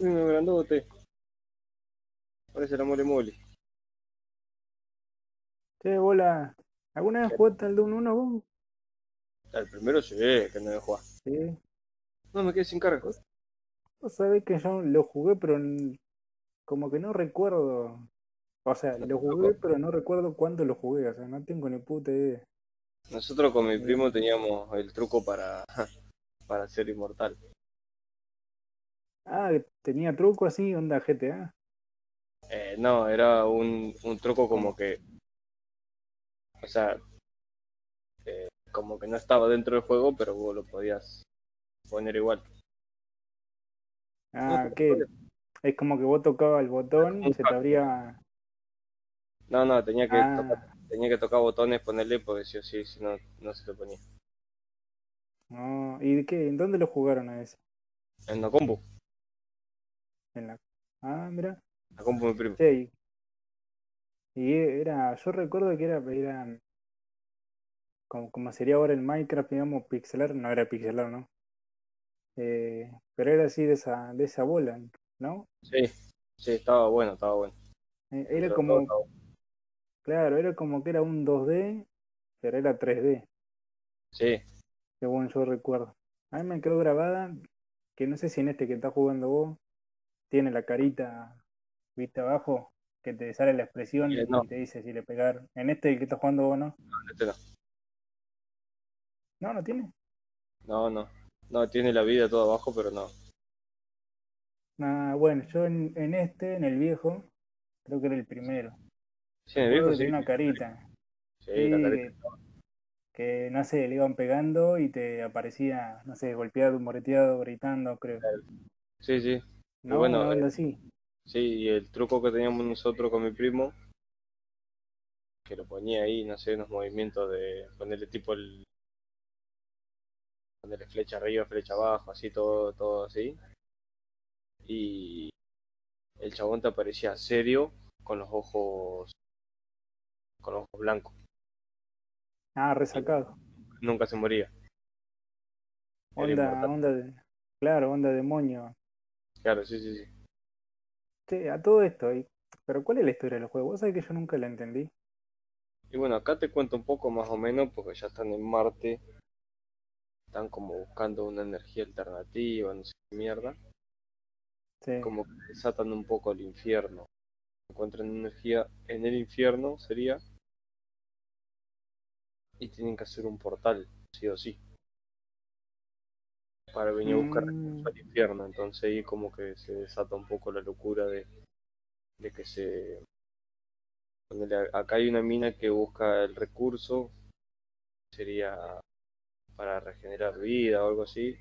Uno grandote. Parece la mole mole. Che, bola. ¿Alguna vez jugaste al Doom 1 vos? El primero sí, que no debe jugar. Sí. No, me quedé sin carga. Vos sabés que yo lo jugué, pero como que no recuerdo. O sea, lo jugué, pero no recuerdo cuándo lo jugué. O sea, no tengo ni puta idea. Nosotros con mi primo teníamos el truco para, para ser inmortal. Ah, tenía truco así, onda GTA. Eh, no, era un, un truco como que, o sea, eh, como que no estaba dentro del juego, pero vos lo podías poner igual. Ah, No, que es como que vos tocabas el botón y se te abría. No, no, tenía que, Ah, tocar, tenía que tocar botones, ponerle, porque sí o sí, si no, no se te ponía. no. ¿Y de qué? ¿En dónde lo jugaron a ese? En la compu, En la. Ah, mira. la compu de primo. Sí. Y era, yo recuerdo que era, era como, como sería ahora el Minecraft, digamos, pixelar, no era pixelar, ¿no? Eh, pero era así de esa, de esa bola, ¿no? Sí, sí, estaba bueno, estaba bueno. Eh, Era Pero como, todo claro, era como que era un 2D, pero era 3D, Sí, según yo recuerdo. A mí me quedó grabada, que no sé si en este que estás jugando vos, tiene la carita, viste abajo, que te sale la expresión Eh, y no. te dice si le pegar. En este que estás jugando vos, ¿no? este no. No, no tiene. No, no. No, tiene la vida todo abajo, pero no. Ah, bueno, yo en, en este, en el viejo, creo que era el primero. Sí, en el viejo sí. tenía una carita. Sí, Sí, la careta. que, que, no sé, le iban pegando y te aparecía, no sé, golpeado, moreteado, gritando, creo. Sí, sí. No, bueno, onda eh, así. Sí, y el truco que teníamos nosotros con mi primo, que lo ponía ahí, no sé, unos movimientos de ponerle tipo el. ponerle flecha arriba, flecha abajo, así, todo, todo así. Y el chabón te aparecía serio con los ojos. con los ojos blancos. Ah, resacado. Nunca se moría. Onda, onda de, claro, onda demonio. Claro, sí, sí, sí. Che, a todo esto, y- pero ¿cuál es la historia del juego? Vos sabés que yo nunca la entendí. Y bueno, acá te cuento un poco más o menos porque ya están en Marte. Están como buscando una energía alternativa, no sé qué mierda. Sí. Como que desatan un poco el infierno. Encuentran energía en el infierno, sería. Y tienen que hacer un portal, sí o sí. Para venir a buscar Mm, al infierno. Entonces ahí como que se desata un poco la locura de, de que se... Acá hay una mina que busca el recurso, sería para regenerar vida o algo así,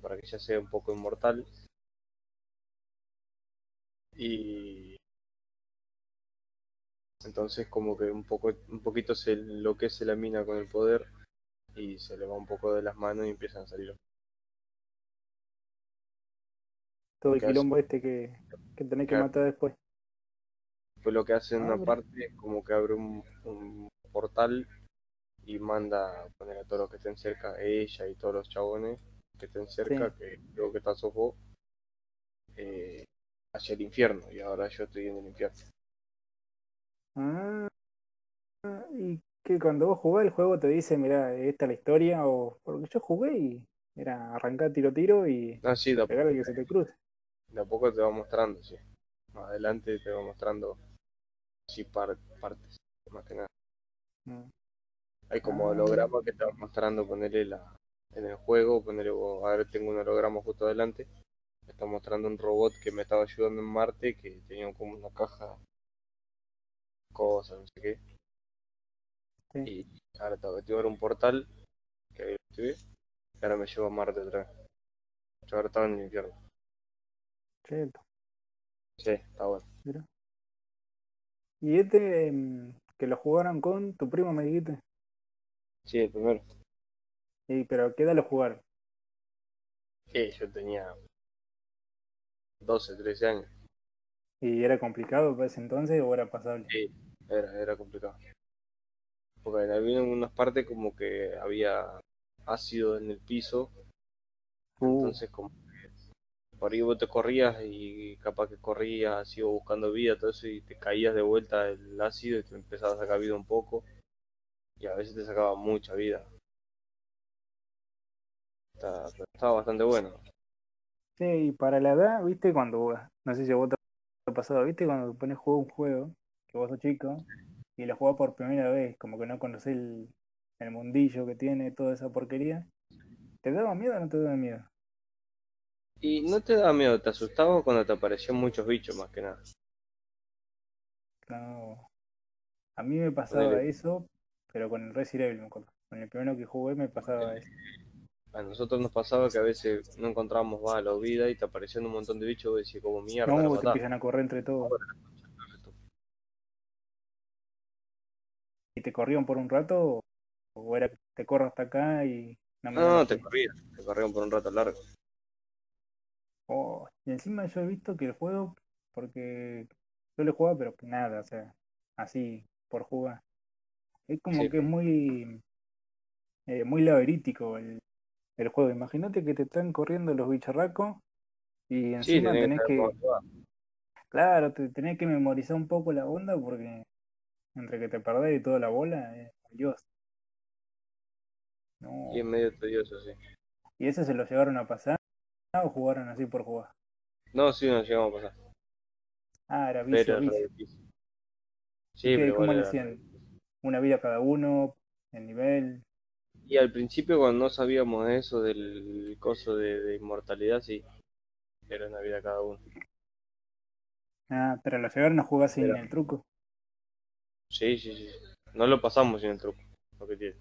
para que ella sea un poco inmortal. Y entonces como que un poco un poquito se enloquece la mina con el poder y se le va un poco de las manos y empiezan a salir. Todo el quilombo este que, que tenés que Claro. matar después. Pues lo que hace en Ah, una mira. parte es como que abre un, un portal y manda a poner a todos los que estén cerca, ella y todos los chabones que estén cerca, que creo que está Sofo, eh, hacia el infierno. Y ahora yo estoy en el infierno. Ah, y que cuando vos jugás el juego te dice, mira, esta es la historia, o porque yo jugué y era arrancar tiro tiro y Ah, sí, pegar que se te cruce. De a poco te va mostrando, sí. Más adelante te va mostrando sí, par- partes, más que nada. Mm. Hay como Ah. hologramas que te mostrando, ponerle la en el juego, ponerle, vos, a ver, tengo un holograma justo adelante, me está mostrando un robot que me estaba ayudando en Marte, que tenía como una caja, cosas, no sé qué, Sí. y ahora tengo que activar un portal, que ahí lo activé, y ahora me lleva a Marte otra vez. Yo ahora estaba en el infierno. Cheto. Sí, está bueno. Y este em, que lo jugaron con tu primo, me dijiste. Sí, el primero. Y, pero ¿qué edad lo jugaron? Sí, yo tenía 12, 13 años. ¿Y era complicado para ese entonces o era pasable? Sí, era, era complicado. Porque había unas partes como que había ácido en el piso, Uh, entonces como por ahí vos te corrías y capaz que corrías así o buscando vida, todo eso, y te caías de vuelta el ácido y te empezaba a sacar vida un poco. Y a veces te sacaba mucha vida. Está- estaba bastante bueno. Sí, y para la edad, viste, cuando, no sé si vos te ha pasado, viste, cuando pones juego un juego, que vos sos chico, y lo jugás por primera vez, como que no conocés el, el mundillo que tiene, toda esa porquería, ¿te daba miedo o no te daba miedo? Y no te da miedo, te asustaba cuando te aparecían muchos bichos más que nada. No. A mí me pasaba eso, pero con el Resident Evil, me acuerdo. Con el primero que jugué me pasaba eso. A nosotros nos pasaba que a veces no encontrábamos bala o vida y te aparecían un montón de bichos y decías como mierda, No, te empiezan a correr entre todos. ¿Y te corrían por un rato? ¿O era que te corro hasta acá y no No, no, te corrían, te corrían por un rato largo. Oh, y encima yo he visto que el juego, porque yo lo jugaba, pero que nada, o sea, así, por jugar. Es como Sí. que es muy, eh, muy laberítico el, el juego. Imagínate que te están corriendo los bicharracos y Sí, encima tenés tenés que claro, te tenés que memorizar un poco la onda porque entre que te perdés y toda la bola, eh, Dios. No. Y es medio tedioso, sí. ¿Y eso se lo llevaron a pasar o jugaron así por jugar? No, sí, nos llegamos a pasar. Ah, era vicio, Pero vicio. difícil. Sí, ¿Qué- pero ¿Cómo le hacían? ¿Una vida cada uno? ¿El nivel? Y al principio cuando no sabíamos eso del coso de, de inmortalidad, sí. Era una vida cada uno. Ah, pero lo llegaron a jugar sin el truco. Sí, sí, sí. No lo pasamos sin el truco. Lo que tiene.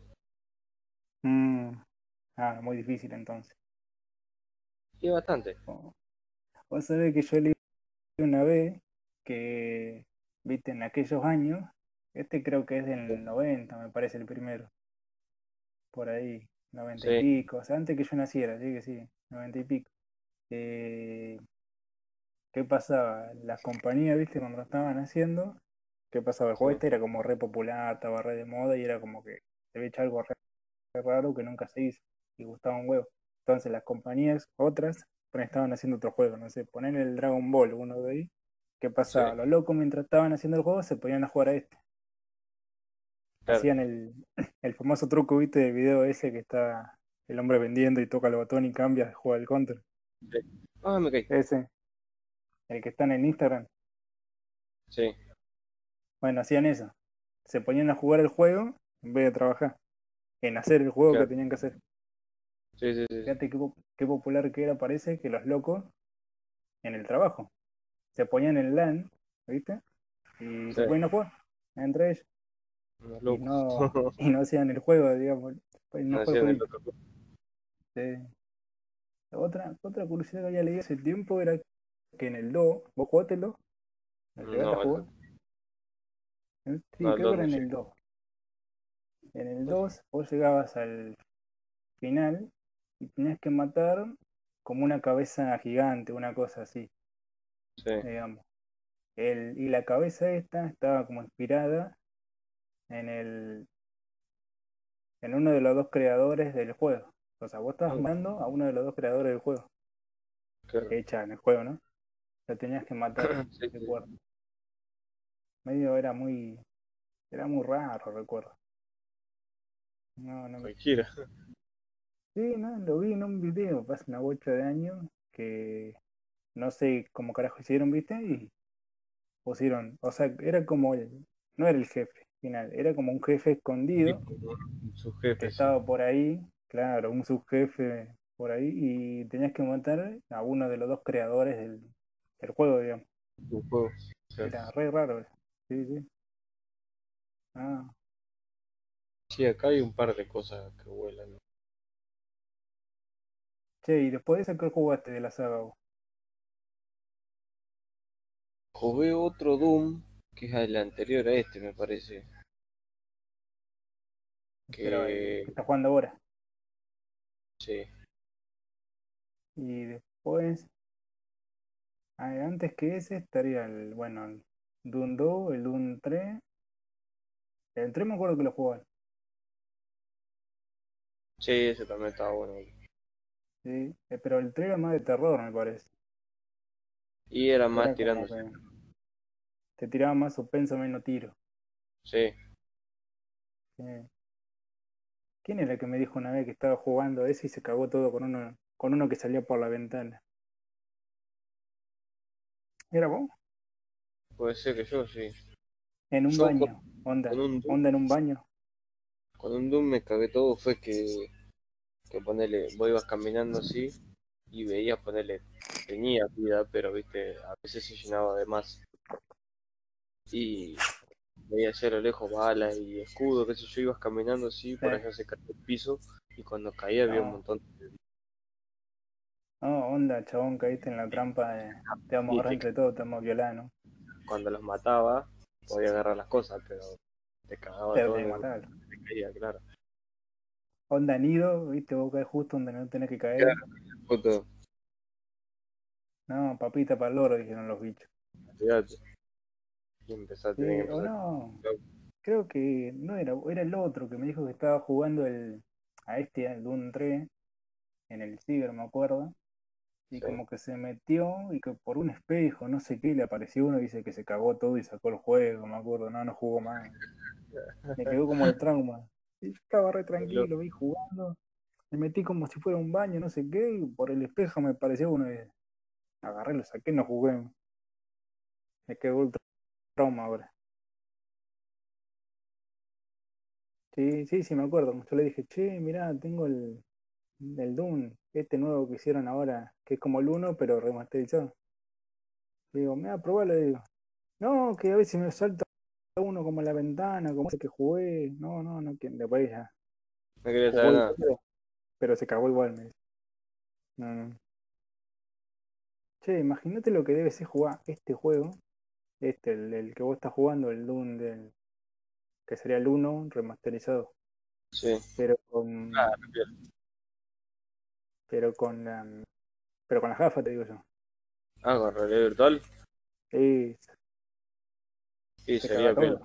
Mm. Ah, muy difícil entonces. Y bastante. Oh. Vos sabés que yo leí una vez que, viste, en aquellos años, este creo que es del 90, me parece el primero. Por ahí, 90 y pico. O sea, antes que yo naciera, sí que sí, 90 y pico. Eh, ¿qué pasaba? Las compañías, viste, cuando lo estaban haciendo, ¿qué pasaba? El juego Sí. este era como re popular, estaba re de moda y era como que se había hecho algo re, re raro que nunca se hizo y gustaba un huevo. Entonces las compañías, otras, pues, estaban haciendo otro juego, no sé, poner el Dragon Ball, uno de ahí. ¿Qué pasaba? Sí. Los locos mientras estaban haciendo el juego se ponían a jugar a este. Claro. Hacían el, el famoso truco, viste, del video ese que está el hombre vendiendo y toca el botón y cambia, juega el counter. Ah, me caí. Ese, el que está en el Instagram. Sí. Bueno, hacían eso. Se ponían a jugar el juego en vez de trabajar. En hacer el juego Claro. que tenían que hacer. Sí, sí, sí. Fíjate qué, po- qué popular que era, parece, que los locos en el trabajo. Se ponían en LAN, ¿viste? Y se ponían a jugar entre ellos. Y no, y no hacían el juego, digamos. Pues no No fue hacían el jueguito. otro. Sí. Otra, otra curiosidad que había leído hace tiempo era que en el 2, ¿vos jugaste el 2? ¿Lo llegaste No, a jugar? el- Sí, no, el creo 2 que era no en el 2. En el 2 vos llegabas al final y tenías que matar como una cabeza gigante, una cosa así, Sí. digamos. El, y la cabeza esta estaba como inspirada en el en uno de los dos creadores del juego. O sea, vos estabas matando a uno de los dos creadores del juego. Claro. Hecha en el juego, ¿no? Lo tenías que matar, Sí, sí. Medio era muy era muy raro, recuerdo. No, no me Cualquiera. Sí, no, lo vi en un video, hace una bocha de años, que no sé cómo carajo hicieron, ¿viste? Y pusieron, o sea, era como el, no era el jefe final, era como un jefe escondido Su que jefe. sí. estaba por ahí, claro, un subjefe por ahí, y tenías que matar a uno de los dos creadores del, del juego, digamos. Su juego. Era re raro, sí, sí. Ah, Sí, acá hay un par de cosas que vuelan. Che, y después de ¿qué jugaste de la saga vos? Jugué otro Doom, que es el anterior a este, me parece. Pero Que que estás jugando ahora. sí. Y después, antes que ese estaría el, bueno, el Doom 2, el Doom 3. El 3 me acuerdo que lo jugaba. Sí, ese también estaba bueno. Sí, eh, pero el 3 era más de terror, me parece. Y era más tirando. te tiraba más suspenso, menos tiro. Sí. Sí. ¿Quién era el que me dijo una vez que estaba jugando ese y se cagó todo con uno, con uno que salía por la ventana? ¿Era vos? Puede ser que yo, sí. En un Yo con- baño. Onda, Con un, Doom, onda en un baño. con un Doom me cagué todo. Fue que, que ponerle, vos ibas caminando así y veías ponerle, tenía vida, pero viste, a veces se llenaba de más. Y veía hacia lo lejos balas y escudo, qué sé yo, ibas caminando así, por Sí. allá se caía el piso y cuando caía había un montón de No, onda, chabón, caíste en la trampa de te vamos a agarrar entre todos, te vamos a violar, ¿no? cuando los mataba, podía agarrar las cosas, pero te cagaba todo te matar. te caía, claro. Onda nido, viste, vos caes justo donde no tenés que caer. Claro. No, papita para el loro, dijeron los bichos. Y empezaste, Sí, que o no, creo que no era, era el otro que me dijo que estaba jugando el, a este, al Doom 3, en el Ciber, me acuerdo. Y Sí. como que se metió y que por un espejo, no sé qué, le apareció uno y dice que se cagó todo y sacó el juego, me acuerdo, no, no jugó más. Me quedó como el trauma. Y yo estaba re tranquilo, vi jugando, me metí como si fuera un baño, no sé qué, y por el espejo me pareció uno y agarré, lo saqué, no jugué. Me quedó el trauma ahora. Sí, sí, sí, me acuerdo. Yo le dije, che, mirá, tengo el, el Doom, este nuevo que hicieron ahora, que es como el 1, pero remasterizado. Le digo, mira, probalo, le digo. No, que a veces me salta uno como la ventana, como ese que jugué. No, no, no, que después ya. No quería saber nada. pero se cagó igual, me dice. No, no. Che, imagínate lo que debe ser jugar este juego. Este, el, el que vos estás jugando, el Doom del. que sería el 1 remasterizado. Sí. Pero con. Ah. Pero con la. Pero con las gafas, te digo yo. Ah, con realidad virtual. Sí, Sí, se sería todo.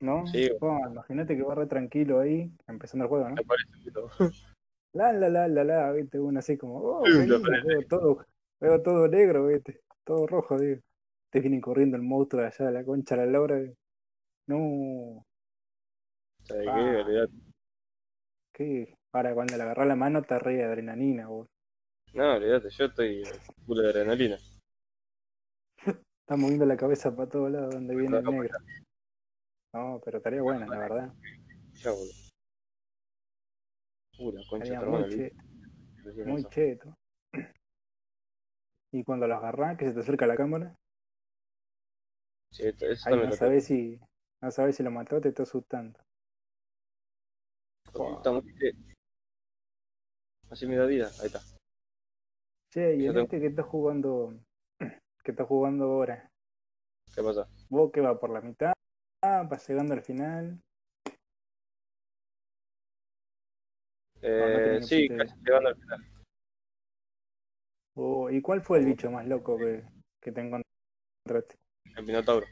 ¿No? Sí. Oh, imagínate que va re tranquilo ahí, empezando el juego, ¿no? La, la, la, la, la, viste, uno así como, oh, Sí, lindo, veo todo, veo todo negro, viste, todo rojo, digo. Te viene corriendo el monstruo de allá de la concha la digo. No, ¿Sabes Ah. qué? Olvidate. qué. Ahora cuando le agarrás la mano te re adrenalina, vos. No, olvídate, yo estoy full de adrenalina. Estás moviendo la cabeza para todos lados donde viene el negro. No, pero estaría buena, la verdad. Ya, boludo. La concha muy, cheto. Y cuando lo agarrás, que se te acerca la cámara, Sí, eso ahí no sabes si, no sabes si lo mató, te está asustando. Está Así me da vida, ahí está. Che, y tengo- este que estás jugando, que estás jugando ahora, ¿Qué pasa? vos que va por la mitad, vas llegando al final. no Eh, sí, casi llegando al final. Oh, ¿y cuál fue el bicho más loco que, que te encontraste? El Minotauro.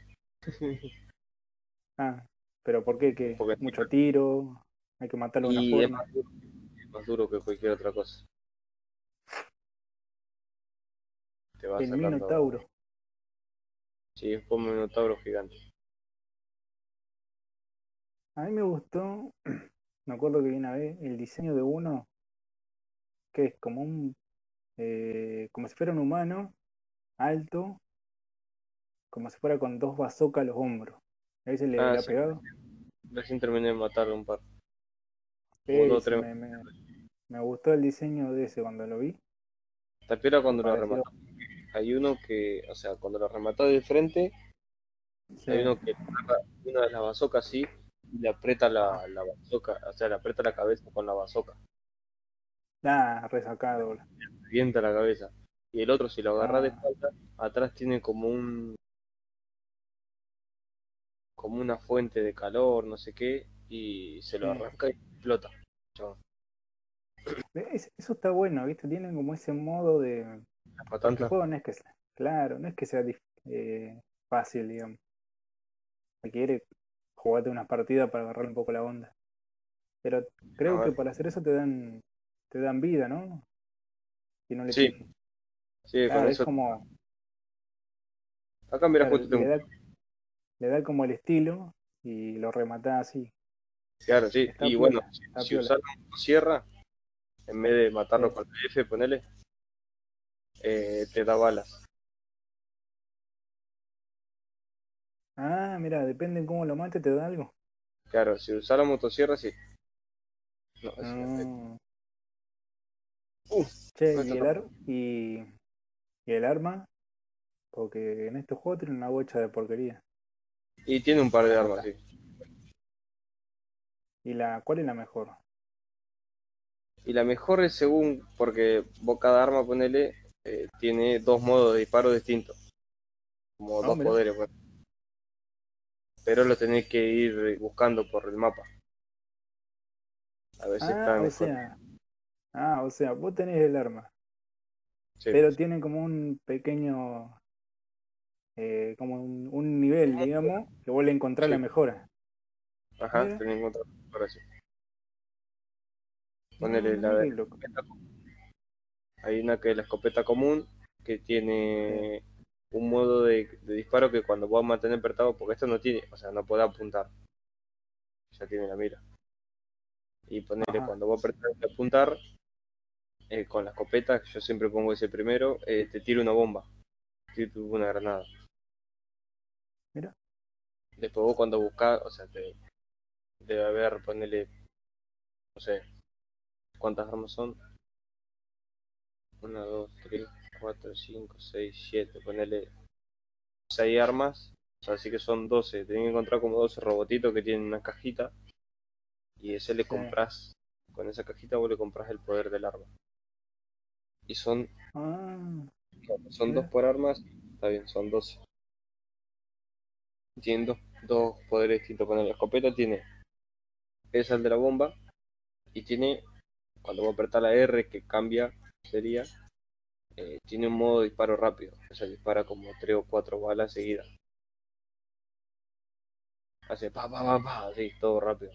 Ah, pero ¿por qué? ¿Qué? Porque- Mucho tiro, hay que matarlo de una Y es forma. más, duro, es más duro que cualquier otra cosa. Te va El sacando- Minotauro. Sí, es como un Minotauro gigante. A mí me gustó, me acuerdo que vi una vez, el diseño de uno, que es como un, eh, como si fuera un humano, alto, como si fuera con dos bazookas a los hombros. A veces le, Ah, le ha sí. pegado. Recién terminé de matar un par. Ese, dos, me, me- me gustó el diseño de ese cuando lo vi. Te cuando lo Parecido. Hay uno que, o sea, cuando lo rematás de frente, Sí. hay uno que agarra una de las bazocas así y le aprieta la, la bazooka, o sea, le aprieta la cabeza con la bazooka. Ah, resacado. boludo. revienta la cabeza. Y el otro, si lo agarra de Ah. espalda, atrás tiene como un. como una fuente de calor, no sé qué, y se lo Sí. arranca y explota. Es- Eso está bueno, ¿viste? Tienen como ese modo de... El juego no es que sea, claro, no es que sea eh, fácil, digamos. Requiere jugarte unas partidas para agarrar un poco la onda. Pero creo que para hacer eso te dan te dan vida, ¿no? Si no le Sí. Sí, Claro, es eso como Acá mira, Claro, justo le, da, le da como el estilo y lo remata así. Claro, sí. Está y piola, bueno, si, si usás la motosierra, en vez de matarlo Sí. con la F, ponele, eh, te da balas. Ah, mira, depende en cómo lo mate, te da algo. Claro, si usás la motosierra, sí. No, es Ah. Uh, Che, no y el, ar- y, y el arma, porque en este juego tiene una bocha de porquería. Y tiene un par de armas, sí. ¿Y la cuál es la mejor? Y la mejor es según, porque vos cada arma, ponele, eh, tiene dos modos de disparo distintos. Como Ah, dos mira. poderes, pues. Pero lo tenés que ir buscando por el mapa. A ver si Ah, están o sea, ah, o sea, vos tenés el arma, Sí. pero tiene como un pequeño, eh, como un, un nivel, digamos, que vos le encontrás Sí. la mejora. Ajá, tenés que encontrar por así. Ah, Ponele la mira de qué loco. Hay una que es la escopeta común, que tiene un modo de, de disparo que cuando vos mantener apretado, porque esto no tiene, o sea, no puede apuntar. Ya tiene la mira. Y ponerle Ajá. cuando vos apretás de apuntar, eh, con la escopeta, yo siempre pongo ese primero, eh, te tira una bomba. Te tira una granada. Mira. Después vos cuando buscás, o sea, te debe haber, ponerle, no sé, ¿cuántas armas son? 1, 2, 3, 4, 5, 6, 7, ponerle 6 armas, así que son 12. Tenés que encontrar como 12 robotitos que tienen una cajita y ese le Sí. compras, con esa cajita vos le compras el poder del arma. Y son, Ah, son Mira. dos por armas, está bien, son 12. Tienen dos, dos poderes distintos. Poner la escopeta tiene esa el de la bomba y tiene, cuando vos apretás la R que cambia, sería, eh, tiene un modo de disparo rápido. O sea, dispara como 3 o 4 balas seguidas. Hace pa pa pa pa, así, todo rápido.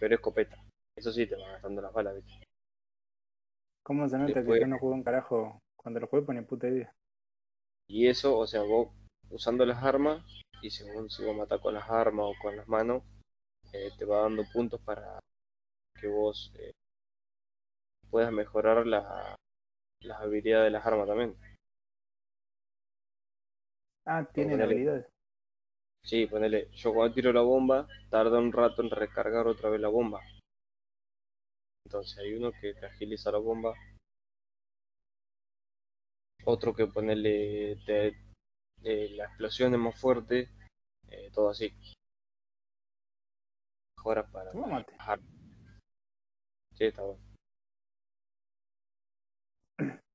Pero escopeta. Eso sí, te va gastando las balas, ¿viste? ¿cómo se nota Después- que yo no juego un carajo? Cuando lo jugué ponía puta idea. Y eso, o sea, vos usando las armas, y según si vos matás con las armas o con las manos, eh, te va dando puntos para que vos eh, puedas mejorar la- las habilidades de las armas también. Ah, tiene ponele- habilidades. Sí, ponele, yo cuando tiro la bomba, tarda un rato en recargar otra vez la bomba. Entonces hay uno que te agiliza la bomba, otro que ponerle te, eh, la explosión es más fuerte, eh, todo así. Mejora para mate. Sí, está bueno.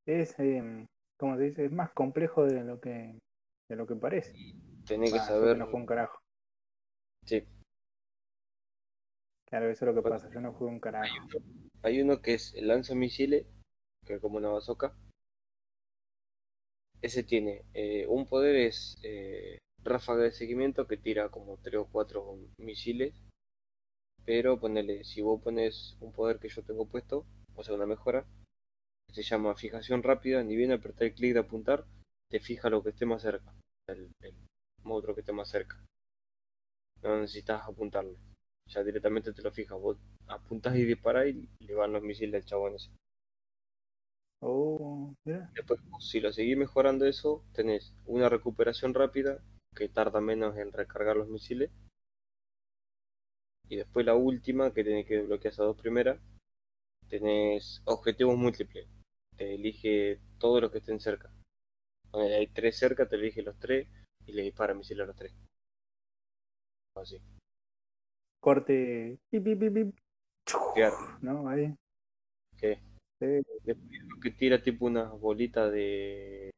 Es, eh, ¿cómo se dice? Es más complejo de lo que, de lo que parece. Tenés que Ah, saber, no un carajo. sí, Claro, eso es lo que pasa. Yo no juego un carajo. hay uno, hay uno que es el lanzamisiles, que es como una bazooka. Ese tiene eh, un poder es eh, ráfaga de seguimiento que tira como 3 o 4 misiles. Pero ponele, si vos pones un poder que yo tengo puesto, o sea, una mejora, que se llama fijación rápida, ni bien apretar el clic de apuntar, te fija lo que esté más cerca, el, el monstruo que esté más cerca. No necesitas apuntarlo, ya directamente te lo fijas, vos apuntas y disparás y le van los misiles al chabón ese. Oh. Después, si lo seguís mejorando eso, tenés una recuperación rápida que tarda menos en recargar los misiles. Y después la última, que tenés que desbloquear esas dos primeras, tenés objetivos múltiples. Te elige todos los que estén cerca. Ponele, hay tres cerca, te elige los tres y le dispara misiles a los tres. Así. Corte. Pip, pip, pip. Claro. No, ahí. ¿Qué? Sí. Después uno que tira tipo unas bolitas de.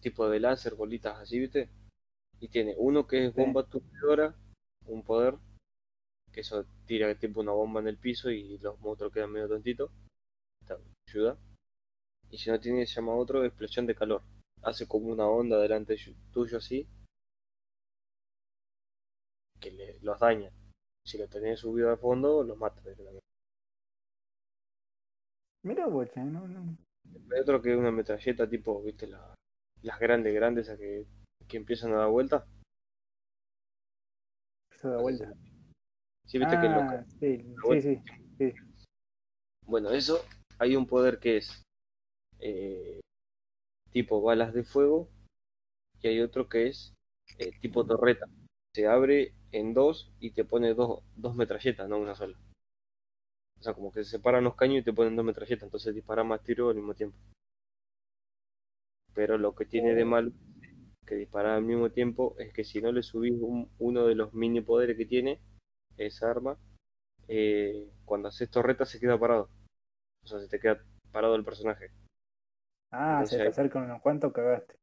tipo de láser, bolitas así, ¿viste? Y tiene uno que es Sí. bomba aturdidora, un poder, que eso tira tipo una bomba en el piso y los monstruos quedan medio tontitos. Ayuda. Y si no tiene, llama otro explosión de calor. Hace como una onda delante de- tuyo así. Que le, los daña. Si lo tenés subido a fondo, los mata directamente. Mira, bocha, no, no. Hay otro que es una metralleta tipo, viste, la, las grandes, grandes, a que, que empiezan a dar vuelta. Eso da vuelta. Sí, viste que Ah, loca. sí, vuelta. sí, sí. Bueno, eso hay un poder que es eh, tipo balas de fuego y hay otro que es eh, tipo torreta. Se abre en dos y te pone dos, dos metralletas, no una sola. O sea, como que se separan los caños y te ponen dos metralletas, entonces dispara más tiros al mismo tiempo. Pero lo que tiene de malo que dispara al mismo tiempo es que si no le subís un- uno de los mini poderes que tiene esa arma, eh, cuando haces torreta se queda parado. O sea, se te queda parado el personaje. Ah, Entonces se te ahí- acerca unos cuantos, cagaste.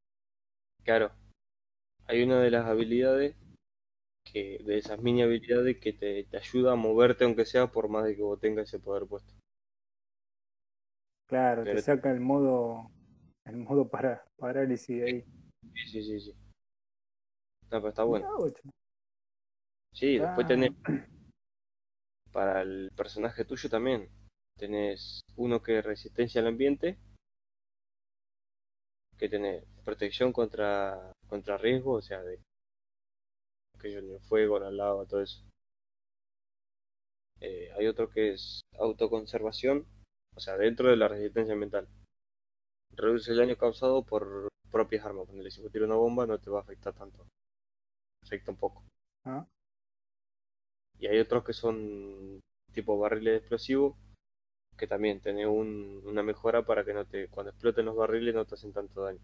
Claro, hay una de las habilidades que, de esas mini habilidades que te, te ayuda a moverte aunque sea por más de que vos tengas ese poder puesto. Claro, te saca el modo, el modo para parálisis de ahí. Sí, sí, sí, sí. No, pero está bueno. Sí, después Ah. tenés para el personaje tuyo también. Tenés uno que es resistencia al ambiente, que tenés protección contra, contra riesgo, o sea, de que el fuego, la lava, todo eso. Eh, hay otro que es autoconservación, o sea, dentro de la resistencia ambiental. Reduce el daño causado por propias armas. Ponele, si vos tiras una bomba no te va a afectar tanto. Afecta un poco. Ah, Y hay otros que son tipo barriles explosivos, que también tenés un- una mejora para que no te, cuando exploten los barriles no te hacen tanto daño.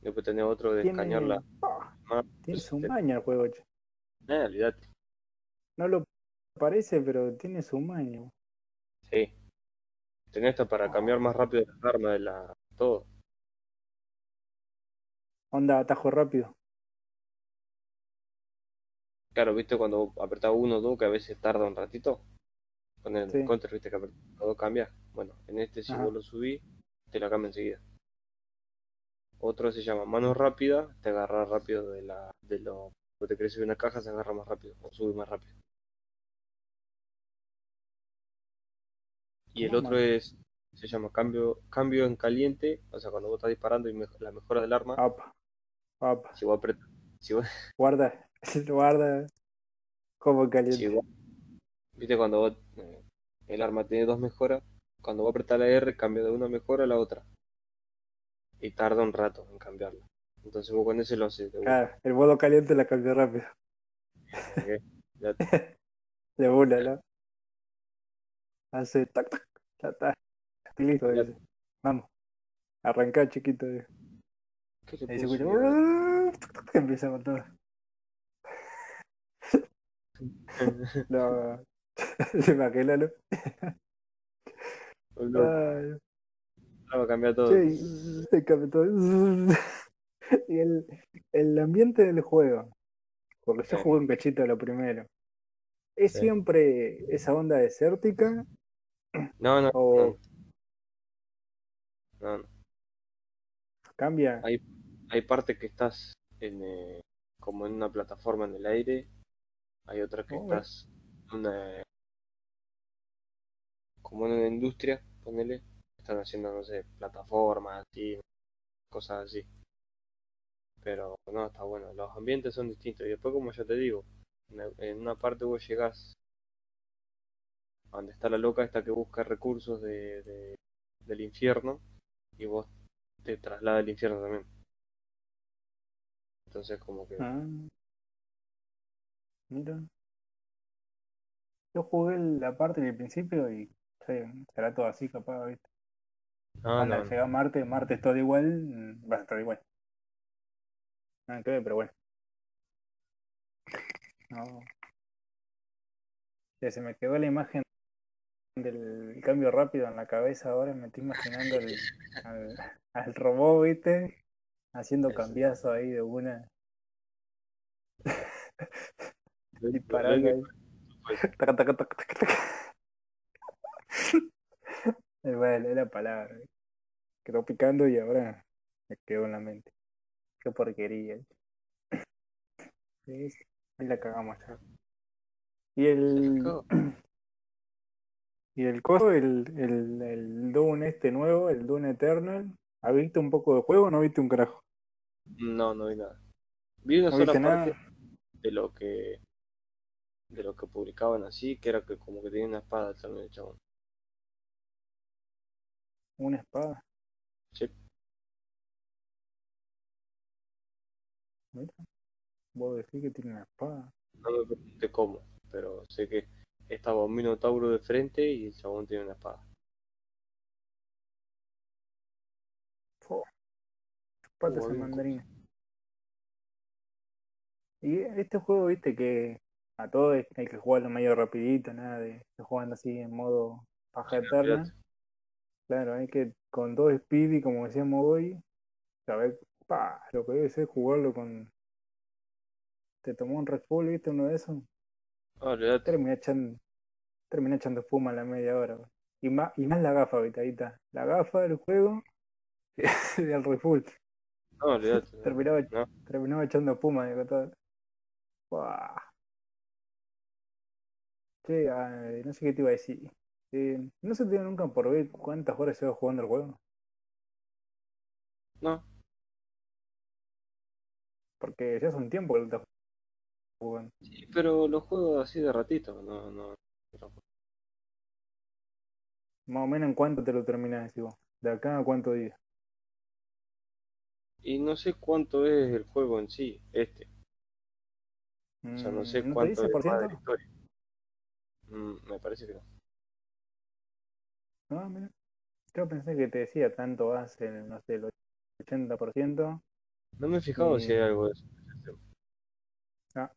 Después tenés otro de tiene, escanear la ah, arma. tiene Pues, su te- maña el juego, che. eh, olvidate. No lo parece, pero tiene su maña. Sí. Tenés esta para cambiar más rápido las armas de la. todo. Onda, atajo rápido. Claro, viste cuando apretás uno o dos que a veces tarda un ratito. Con el Sí. counter, viste que apretás uno o dos cambia. Bueno, en este si Ajá. vos lo subís, te la cambia enseguida. Otro se llama mano rápida, te agarra rápido de la, de lo, vos te querés subir una caja, se agarra más rápido, o sube más rápido. Y el ¿Cómo otro es, se llama cambio, cambio en caliente, o sea cuando vos estás disparando y mej- la mejora del arma, si vos apretas, si vos, Guarda, guarda. Como caliente. si vos- viste cuando vos, el arma tiene dos mejoras, cuando vos apretás la R cambia de una mejora a la otra. Y tarda un rato en cambiarla. Entonces vos con ese lo haces de el modo caliente la cambió rápido. Ya De una, ¿no? Hace tac, tac, tac, tac. Y listo, dice. Vamos. Arrancá, chiquito. dice. ¿Qué le Ahí se escucha. Empieza con todo. No. Se imagínalo. Loco, Ay, va a cambiar todo. y se cambió todo. Y el, el ambiente del juego. Porque yo Sí. jugué un cachito lo primero. ¿Es Sí. siempre esa onda desértica? No, no, O- no, no, no. ¿Cambia? Hay, hay partes que estás en, eh, como en una plataforma en el aire, hay otras que Oh, estás una, como en una industria, ponele, están haciendo, no sé, plataformas, así, cosas así. Pero no, está bueno, los ambientes son distintos. Y después, como ya te digo, en- una parte vos llegás donde está la loca esta que busca recursos de, de- del infierno y vos te traslada al infierno también. Entonces como que Ah. Mira. Yo jugué la parte del principio y sí, será todo así capaz, ¿viste? no, Cuando no, no. llega Marte, Marte es todo igual, mm, va a estar igual. Que ver, pero bueno. No. Ya se me quedó la imagen del cambio rápido en la cabeza ahora, me estoy imaginando el- al, al robot, ¿viste? Haciendo cambiazo ahí de una, disparando ahí. Bueno, es la palabra. Quedó picando y ahora me quedó en la mente. Qué porquería. Ahí la cagamos ya. Y el y el coso, el, el, el Dune este nuevo, el Dune Eternal, ¿Has visto un poco de juego o no viste un carajo? No, no vi nada. Vi una ¿No sola parte nada? de lo que de lo que publicaban así, que era que como que tenía una espada también el chabón. Una espada. Sí. Mira. Vos decís que tiene una espada. No me pregunté cómo, pero sé que estaba un minotauro de frente y el chabón tiene una espada. Oh, en bien, mandarín. Y este juego, viste que a todo hay que jugarlo medio rapidito, nada de jugando así en modo paja eterna. Claro, hay que con todo speed y como decíamos hoy, saber pa, lo que debe ser jugarlo con. Te tomó un Red Bull, viste, uno de esos. Olvidate. Termina echando, echando espuma a la media hora. Y más, y más la gafa, ahí está. La gafa del juego y del Red Bull. No. Terminaba, No. terminaba echando espuma de todo. Buah. Ah, no sé qué te iba a decir. Eh, ¿no se te dio nunca por ver cuántas horas llevas jugando el juego? No, Porque ya hace un tiempo que lo estás jugando. sí, pero los juego así de ratito, no, no. no. Más o menos en cuánto te lo terminas, vos. De acá a cuántos días. Y no sé cuánto es el juego en sí, este. O sea, no sé Mm, ¿No te cuánto es la historia. Mm, me parece que no. No, mira. Yo pensé que te decía tanto vas en, no sé, el 80%. No me he fijado si hay Y- algo de eso. Ah.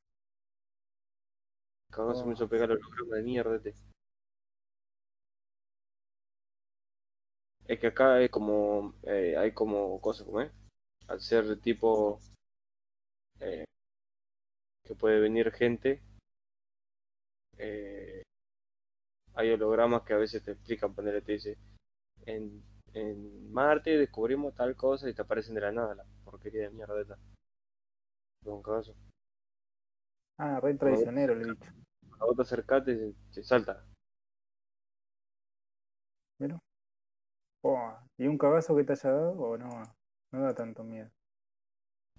Cagón se me Oh. hizo pegar el holograma de mierda este. Es que acá hay como, eh, hay como cosas como es, al ser tipo eh, que puede venir gente, eh, hay hologramas que a veces te explican, ponerle, te dice, en, en Marte descubrimos tal cosa y te aparecen de la nada la porquería de mierda. Con caso. Ah, re traicionero, le he dicho. A vos te acercate y te salta. Mira. Oh, ¿Y un cagazo que te haya dado o no? No da tanto miedo.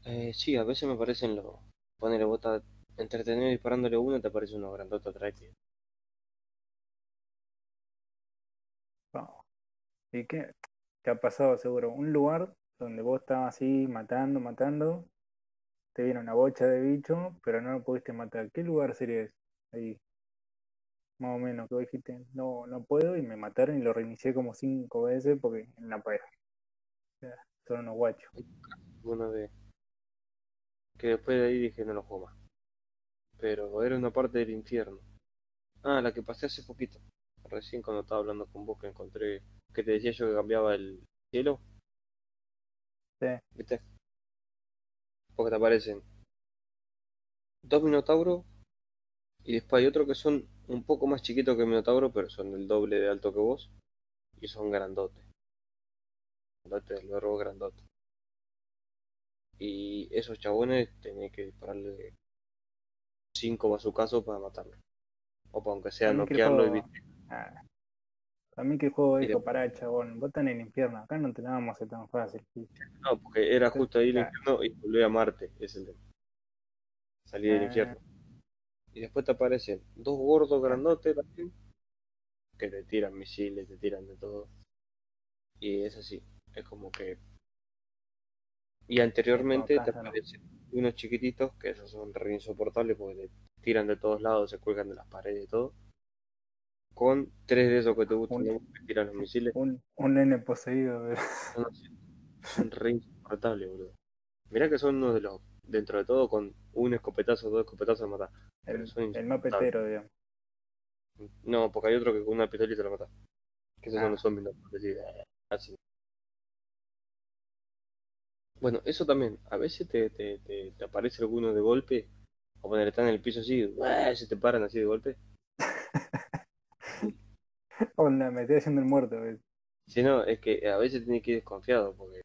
Eh, sí, a veces me parecen los. Ponele estás entretenido disparándole uno, te aparece uno grandote atrás. ¿Y qué? Te ha pasado seguro un lugar donde vos estabas así matando, matando, te viene una bocha de bicho, pero no lo pudiste matar. ¿Qué lugar sería ese? Ahí. Más o menos, que vos dijiste, no, no puedo, y me mataron y lo reinicié como cinco veces porque en la pared. Son unos guachos. Uno de. Que después de ahí dije no lo juego más. Pero era una parte del infierno. Ah, la que pasé hace poquito. Recién cuando estaba hablando con vos que encontré. Que te decía yo que cambiaba el cielo. Sí. ¿Viste? Porque te aparecen dos minotauros y después hay otros que son un poco más chiquitos que el minotauro, pero son el doble de alto que vos y son grandotes. Grandotes, el verbo grandote. Y esos chabones tenés que dispararle cinco bazucazos para matarlo. O para aunque sea noquearlo y viste. Ah. A mí que el juego dijo, pará, chabón, vos en el infierno, acá no te la vamos a hacer tan fácil. sí". No, porque era justo ahí el infierno y volví a Marte, es el tema. Salí del Ah. infierno. Y después te aparecen dos gordos grandotes también, que te tiran misiles, te tiran de todo. Y es así, es como que... Y anteriormente te aparecen unos chiquititos, que esos son re insoportables porque te tiran de todos lados, se cuelgan de las paredes y todo. Con tres de esos que te gustan, Un- que tiran los misiles. Un, un nene poseído, ¿verdad? Son, re insoportables, boludo. Mirá que son uno de los, dentro de todo, con un escopetazo, dos escopetazos matar. Pero el, el mapetero, digamos. No, porque hay otro que con una pistolita lo mata. Que esos Ah. son los zombies, ¿no? Así, eh, así. Bueno, eso también. A veces te, te, te, te aparece alguno de golpe. O poner están en el piso así, ¡uah! se te paran así de golpe. Onda, me estoy haciendo el muerto, ¿ves? Si no, es que a veces tienes que ir desconfiado porque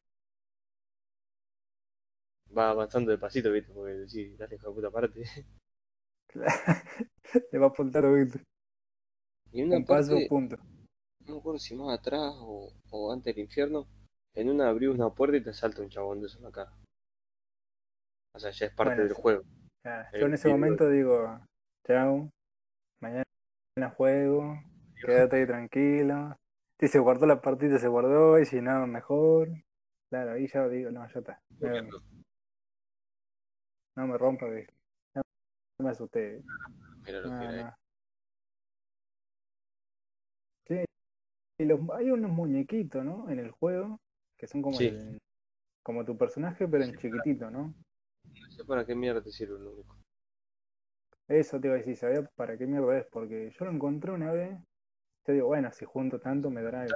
va avanzando despacito, ¿viste? Porque decís, dale, hijo de puta, parte. Le va a apuntar, ¿viste? Y una Un paso, parte, punto. no me acuerdo si más atrás o, o antes del infierno, en una abrís una puerta y te salta un chabón de eso en la cara. O sea, ya es parte Bueno, del sí. juego. Ya, yo en ese momento digo, chao, mañana juego, quédate ahí tranquilo. Si se guardó la partida, se guardó, y si no, mejor. Claro, ahí ya digo, no, ya está. No, me rompa, que no me asusté. Mira lo No, que hay. no. Sí, y los, hay unos muñequitos, ¿no? En el juego, que son como Sí. el- como tu personaje, pero en Sí, chiquitito, ¿no? No sé para qué mierda te sirve el único. Eso te iba a decir, ¿sabía para qué mierda es? Porque yo lo encontré una vez, te digo, bueno, si junto tanto me dará.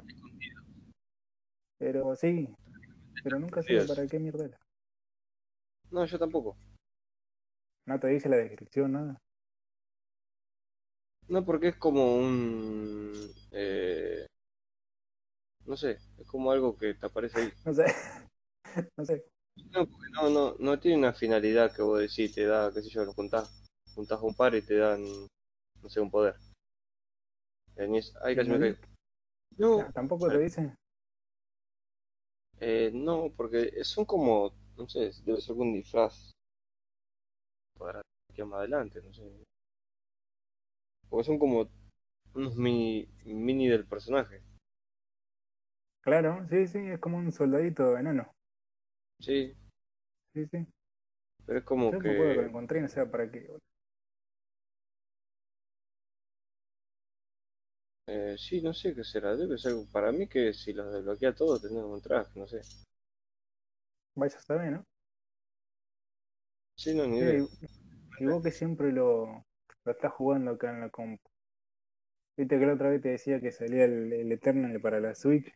Pero sí, pero nunca sé para qué mierda era. No, yo tampoco. No te dice la descripción, nada. No, porque es como un... eh, no sé, es como algo que te aparece ahí. No sé. no sé. No, porque no, no, no tiene una finalidad que vos decís, te da, qué sé yo, lo juntás, juntás un par y te dan, no sé, un poder. Ay, casi me ¿No? caigo. No, Tampoco te dice. eh, no, porque son como, no sé, debe ser algún disfraz. Para que más adelante, no sé. Porque son como unos mini, mini del personaje. Claro, sí, sí, es como un soldadito enano. Sí, Sí, sí. pero es como Yo me acuerdo que lo encontré no sé para qué. Eh, sí, no sé qué será. Debe ser para mí que si los desbloquea todos tendrán un traje, no sé. Vaya a saber, ¿no? Sí, no, ni idea. y, y vos que siempre lo, lo estás jugando acá en la compu. Viste que la otra vez te decía que salía el, el Eternal para la Switch,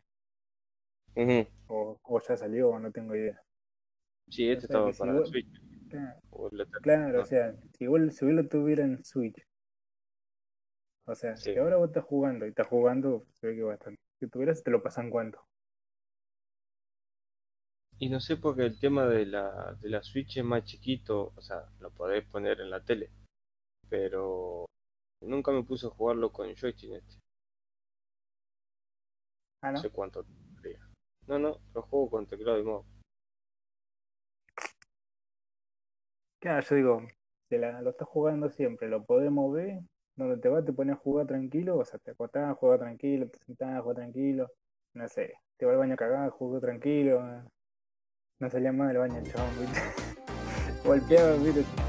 o, o ya salió, no tengo idea. Sí, este O sea que estaba si para vos- Switch. Claro, o la- claro, o sea, si vos, si vos lo tuviera en Switch, o sea, Sí. si ahora vos estás jugando y estás jugando, se ve que bastante. Si tuvieras, te lo pasan cuánto. Y no sé porque el tema de la, de la Switch es más chiquito, o sea, lo podés poner en la tele, pero nunca me puse a jugarlo con joystick este. Ah, No ¿no? sé cuánto tendría. No, no, lo juego con teclado y mouse. Claro, yo digo, la, lo estás jugando siempre, lo podés mover, donde te vas te pones a jugar tranquilo, o sea, te acostás, juegas tranquilo, te sentás, juegas tranquilo, no sé, te vas al baño a cagar, tranquilo, no salías más del baño, chabón, ¿viste? ¿viste?